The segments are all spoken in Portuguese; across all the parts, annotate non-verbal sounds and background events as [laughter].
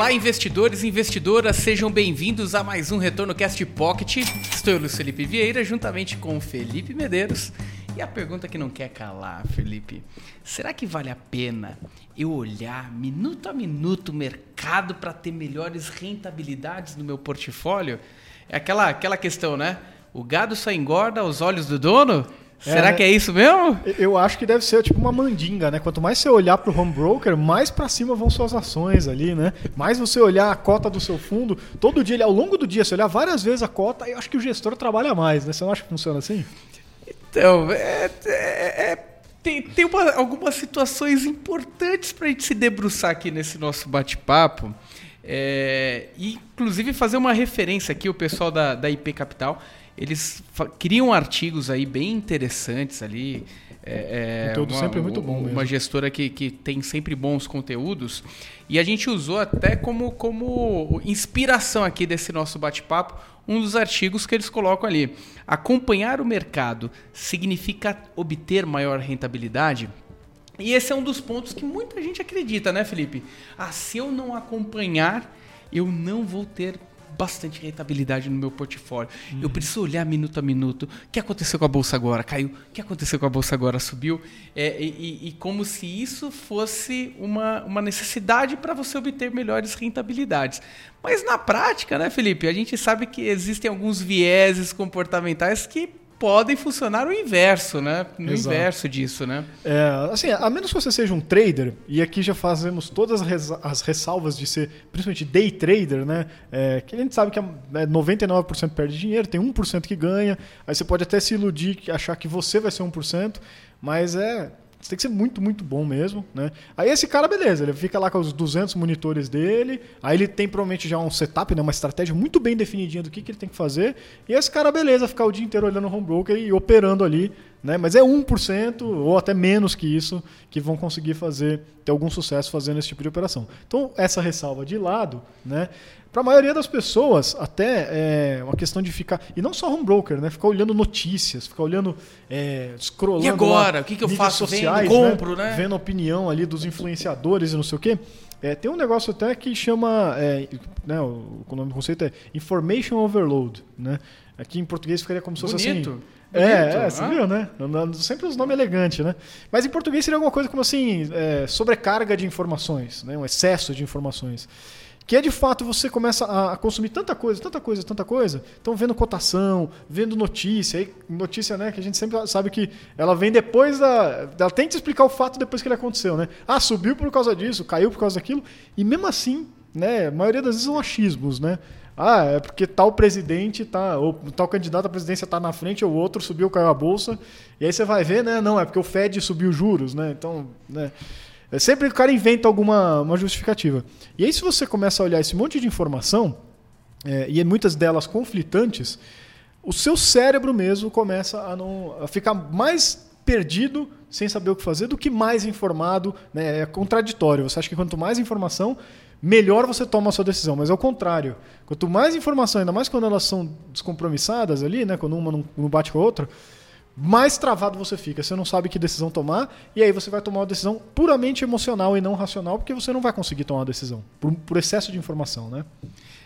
Olá, investidores e investidoras, sejam bem-vindos a mais um Retorno Cast Pocket. Estou eu, Luiz Felipe Vieira, juntamente com o Felipe Medeiros. E a pergunta que não quer calar, Felipe: será que vale a pena eu olhar minuto a minuto o mercado para ter melhores rentabilidades no meu portfólio? É aquela, aquela questão, né? O gado só engorda aos olhos do dono? É, Será que é isso mesmo? Eu acho que deve ser tipo uma mandinga, né? Quanto mais você olhar para o home broker, mais para cima vão suas ações ali, né? Mais você olhar a cota do seu fundo, todo dia, ao longo do dia, você olhar várias vezes a cota, eu acho que o gestor trabalha mais, né? Você não acha que funciona assim? Então, é, é, é tem, tem uma, algumas situações importantes para a gente se debruçar aqui nesse nosso bate-papo. É, e, inclusive, fazer uma referência aqui, o pessoal da, da IP Capital eles criam artigos aí bem interessantes ali. É, é Conteúdo uma, sempre muito bom. Mesmo. Uma gestora que, que tem sempre bons conteúdos. E a gente usou até como, como inspiração aqui desse nosso bate-papo um dos artigos que eles colocam ali. Acompanhar o mercado significa obter maior rentabilidade? E esse é um dos pontos que muita gente acredita, né, Felipe? Ah, se eu não acompanhar, eu não vou ter bastante rentabilidade no meu portfólio. Uhum. Eu preciso olhar minuto a minuto. O que aconteceu com a bolsa agora? Caiu. O que aconteceu com a bolsa agora? Subiu. É, e, e, como se isso fosse uma, uma necessidade para você obter melhores rentabilidades. Mas na prática, né, Felipe? A gente sabe que existem alguns vieses comportamentais que podem funcionar o inverso, né? No Exato. inverso disso, né? É, assim, a menos que você seja um trader, e aqui já fazemos todas as ressalvas de ser, principalmente day trader, né? É, que a gente sabe que 99% é, perde dinheiro, tem 1% que ganha, aí você pode até se iludir, achar que você vai ser 1%, mas é você tem que ser muito, muito bom mesmo, né? Aí esse cara, beleza, ele fica lá com os 200 monitores dele, aí ele tem provavelmente já um setup, né, uma estratégia muito bem definidinha do que, que ele tem que fazer, e esse cara, beleza, ficar o dia inteiro olhando o home broker e operando ali, né? Mas é 1% ou até menos que isso que vão conseguir fazer, ter algum sucesso fazendo esse tipo de operação. Então, essa ressalva de lado, né? Para a maioria das pessoas, até é uma questão de ficar. E não só home broker, né? Ficar olhando notícias, ficar olhando. É, scrollando. E agora? Lá, o que, que eu faço? Sociais, Vendo, né? compro, né? né? Vendo a opinião ali dos influenciadores e não sei o quê. É, tem um negócio até que chama. É, né, o, o nome do conceito é Information Overload. Né? Aqui em português ficaria como se fosse Bonito. assim. É, é, você viu, né? Sempre os nomes elegantes, né? Mas em português seria alguma coisa como assim, é, sobrecarga de informações, né? um excesso de informações que é de fato você começa a consumir tanta coisa, tanta coisa, tanta coisa. Então, vendo cotação, vendo notícia, notícia, né, que a gente sempre sabe que ela vem depois da. Ela tenta explicar o fato depois que ele aconteceu, né? Ah, subiu por causa disso, caiu por causa daquilo. E mesmo assim, né, a maioria das vezes são achismos, né? Ah, é porque tal presidente tá, ou tal candidato à presidência está na frente, ou outro subiu, caiu a bolsa. E aí você vai ver, né? Não, é porque o Fed subiu juros, né? Então, né? É sempre o cara inventa alguma uma justificativa. E aí, se você começa a olhar esse monte de informação, é, e muitas delas conflitantes, o seu cérebro mesmo começa a, não, a ficar mais perdido, sem saber o que fazer, do que mais informado. Né? É contraditório. Você acha que quanto mais informação, melhor você toma a sua decisão. Mas é o contrário. Quanto mais informação, ainda mais quando elas são descompromissadas ali, né? quando uma não bate com a outra, mais travado você fica. Você não sabe que decisão tomar, e aí você vai tomar uma decisão puramente emocional e não racional, porque você não vai conseguir tomar uma decisão, por, por excesso de informação, né?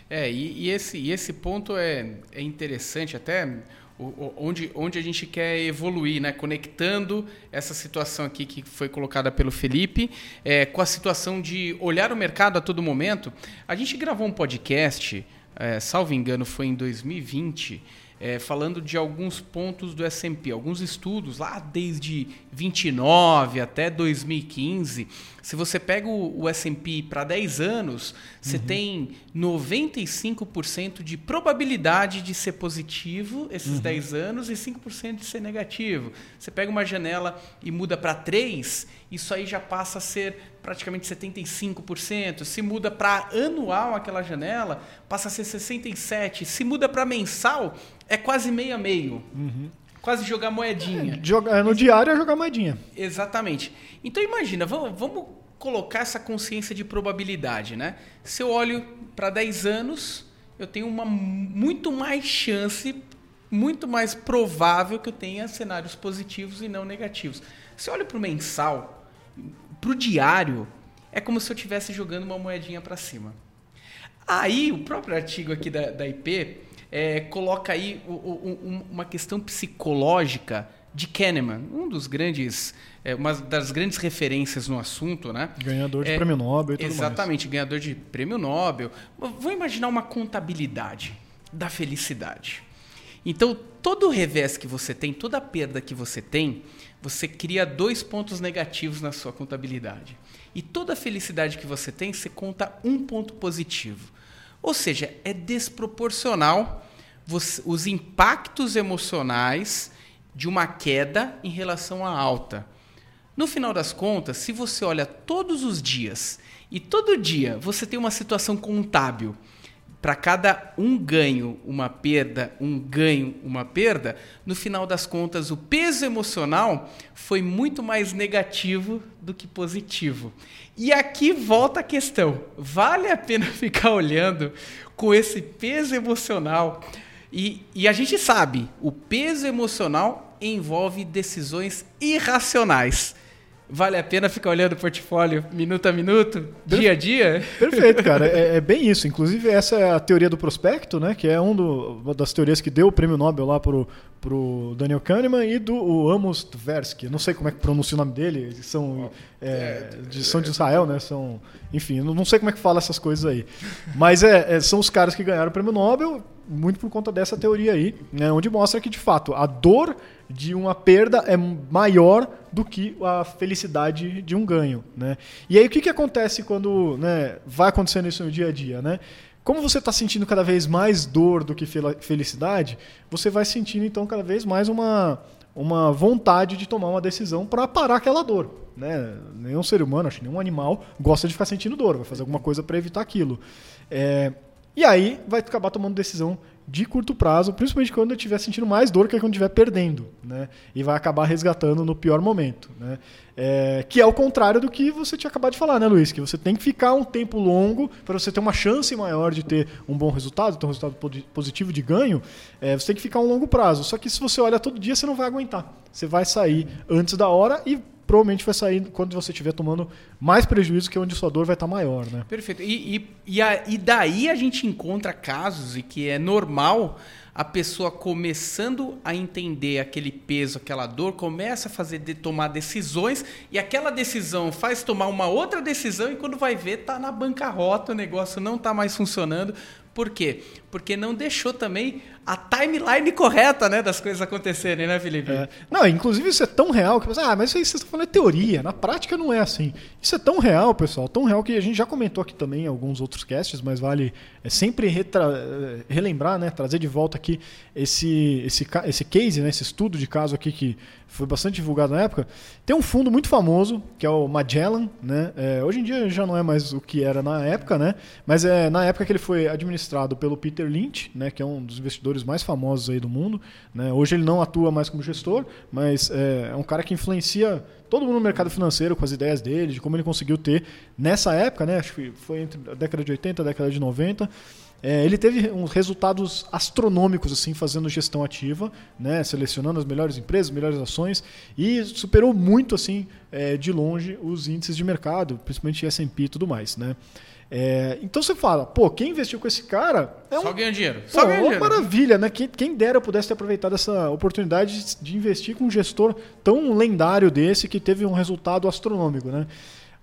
É, e, e, esse, e esse ponto é, é interessante até onde, onde a gente quer evoluir, né? conectando essa situação aqui que foi colocada pelo Felipe é, com a situação de olhar o mercado a todo momento. A gente gravou um podcast, é, salvo engano, foi em 2020, é, falando de alguns pontos do S&P, alguns estudos lá desde 29 até 2015. Se você pega o, o S&P para 10 anos, você uhum. tem 95% de probabilidade de ser positivo esses uhum. 10 anos e 5% de ser negativo. Você pega uma janela e muda para 3, isso aí já passa a ser praticamente 75%. Se muda para anual aquela janela, passa a ser 67%. Se muda para mensal, é quase meio a meio. Uhum. Quase jogar moedinha. É, joga, no diário é jogar moedinha. Exatamente. Então imagina, vamos, vamos colocar essa consciência de probabilidade, né? Se eu olho para 10 anos, eu tenho uma muito mais chance, muito mais provável que eu tenha cenários positivos e não negativos. Se eu olho para o mensal, para o diário, é como se eu estivesse jogando uma moedinha para cima. Aí, o próprio artigo aqui da, da IP é, coloca aí o, o, uma questão psicológica de Kahneman, um dos grandes, é, uma das grandes referências no assunto, né? Ganhador de é, prêmio Nobel e tudo Exatamente, mais. ganhador de prêmio Nobel. Vou imaginar uma contabilidade da felicidade. Então, todo revés que você tem, toda perda que você tem, você cria dois pontos negativos na sua contabilidade. E toda felicidade que você tem, você conta um ponto positivo. Ou seja, é desproporcional os impactos emocionais de uma queda em relação à alta. No final das contas, se você olha todos os dias e todo dia você tem uma situação contábil para cada um ganho, uma perda, um ganho, uma perda, no final das contas, o peso emocional foi muito mais negativo do que positivo. E aqui volta a questão: vale a pena [laughs] ficar olhando com esse peso emocional? E, e a gente sabe, o peso emocional envolve decisões irracionais. Vale a pena ficar olhando o portfólio minuto a minuto, dia a dia? Perfeito, cara. É, é, bem isso. [laughs] Inclusive, essa é a teoria do prospecto, né? Que é um do, uma das teorias que deu o prêmio Nobel lá pro, pro Daniel Kahneman e do Amos Tversky. Não sei como é que pronuncia o nome dele. Eles são, é, de, são de Israel, né? São, enfim, não sei como é que fala essas coisas aí. Mas é, é, são os caras que ganharam o prêmio Nobel muito por conta dessa teoria aí, né? Onde mostra que, de fato, a dor de uma perda é maior do que a felicidade de um ganho. Né? E aí o que, que acontece quando né, vai acontecendo isso no dia a dia? Né? Como você está sentindo cada vez mais dor do que felicidade, você vai sentindo então cada vez mais uma, uma vontade de tomar uma decisão para parar aquela dor. Né? Nenhum ser humano, acho que nenhum animal gosta de ficar sentindo dor, vai fazer alguma coisa para evitar aquilo. É, e aí vai acabar tomando decisão de curto prazo, principalmente quando eu estiver sentindo mais dor que quando estiver perdendo, né? E vai acabar resgatando no pior momento, né? É, que é o contrário do que você tinha acabado de falar, né, Luiz? Que você tem que ficar um tempo longo para você ter uma chance maior de ter um bom resultado, ter um resultado positivo de ganho. É, você tem que ficar um longo prazo. Só que se você olha todo dia, você não vai aguentar. Você vai sair antes da hora e provavelmente vai sair quando você estiver tomando mais prejuízo, que é onde sua dor vai estar maior. Né? Perfeito. E, e, e, a, e daí a gente encontra casos e que é normal a pessoa começando a entender aquele peso, aquela dor, começa a fazer de, tomar decisões e aquela decisão faz tomar uma outra decisão e quando vai ver tá na bancarrota, o negócio não está mais funcionando. Por quê? Porque não deixou também a timeline correta, né, das coisas acontecerem, né, Felipe? É. Não, inclusive isso é tão real que você, ah, mas isso aí vocês estão falando de teoria, na prática não é assim. Isso é tão real, pessoal, tão real que a gente já comentou aqui também em alguns outros casts, mas vale é sempre retra... relembrar, né, trazer de volta aqui esse, esse, esse case, né, esse estudo de caso aqui que foi bastante divulgado na época. Tem um fundo muito famoso, que é o Magellan, né? É, hoje em dia já não é mais o que era na época, né? Mas é na época que ele foi administrado pelo Peter Lynch, né, que é um dos investidores mais famosos aí do mundo. Né? Hoje ele não atua mais como gestor, mas é, é um cara que influencia todo mundo no mercado financeiro com as ideias dele, de como ele conseguiu ter nessa época, né? Acho que foi entre a década de 80 e a década de 90 é, ele teve uns resultados astronômicos assim fazendo gestão ativa, né, selecionando as melhores empresas, melhores ações e superou muito assim é, de longe os índices de mercado, principalmente S&P e tudo mais, né? É, então você fala, pô, quem investiu com esse cara é um, só ganha dinheiro. Só pô, ganha uma dinheiro. maravilha, né? Quem, quem dera eu pudesse ter aproveitado essa oportunidade de, de investir com um gestor tão lendário desse que teve um resultado astronômico, né?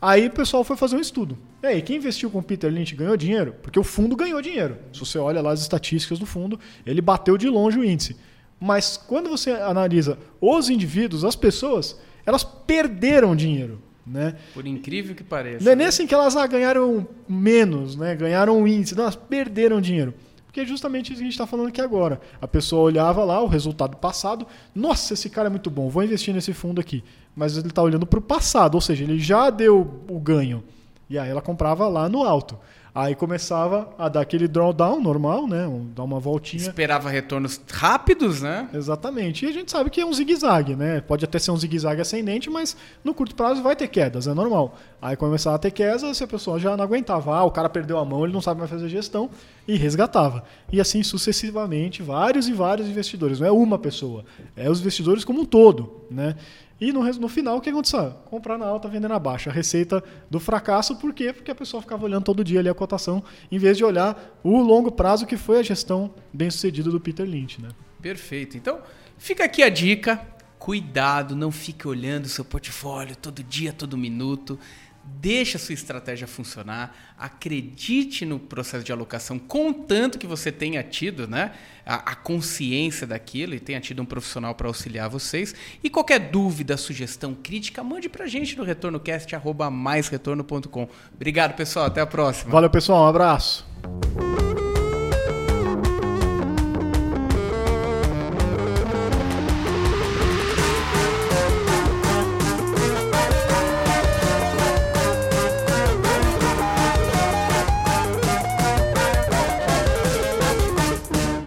Aí o pessoal foi fazer um estudo. E aí, quem investiu com o Peter Lynch ganhou dinheiro? Porque o fundo ganhou dinheiro. Se você olha lá as estatísticas do fundo, ele bateu de longe o índice. Mas quando você analisa os indivíduos, as pessoas, elas perderam dinheiro. Né? Por incrível que pareça. Não é nem assim que elas ah, ganharam menos, né? ganharam o índice. Não, elas perderam dinheiro. Porque é justamente isso que a gente está falando aqui agora. A pessoa olhava lá o resultado passado, nossa, esse cara é muito bom, vou investir nesse fundo aqui. Mas ele está olhando para o passado, ou seja, ele já deu o ganho. E aí ela comprava lá no alto. Aí começava a dar aquele drawdown normal, né? Dar uma voltinha. Esperava retornos rápidos, né? Exatamente. E a gente sabe que é um zigue-zague, né? Pode até ser um zigue-zague ascendente, mas no curto prazo vai ter quedas, é normal. Aí começava a ter quedas, se a pessoa já não aguentava. Ah, o cara perdeu a mão, ele não sabe mais fazer gestão, e resgatava. E assim sucessivamente, vários e vários investidores. Não é uma pessoa, é os investidores como um todo, né? E no, no final, o que aconteceu? Comprar na alta, vender na baixa. A receita do fracasso, por quê? Porque a pessoa ficava olhando todo dia ali a cotação, em vez de olhar o longo prazo que foi a gestão bem sucedida do Peter Lynch. Né? Perfeito. Então, fica aqui a dica. Cuidado, não fique olhando o seu portfólio todo dia, todo minuto. Deixa a sua estratégia funcionar, acredite no processo de alocação, contanto que você tenha tido né, a, a consciência daquilo e tenha tido um profissional para auxiliar vocês. E qualquer dúvida, sugestão, crítica, mande para a gente no retornocast.com. Obrigado, pessoal. Até a próxima. Valeu, pessoal. Um abraço.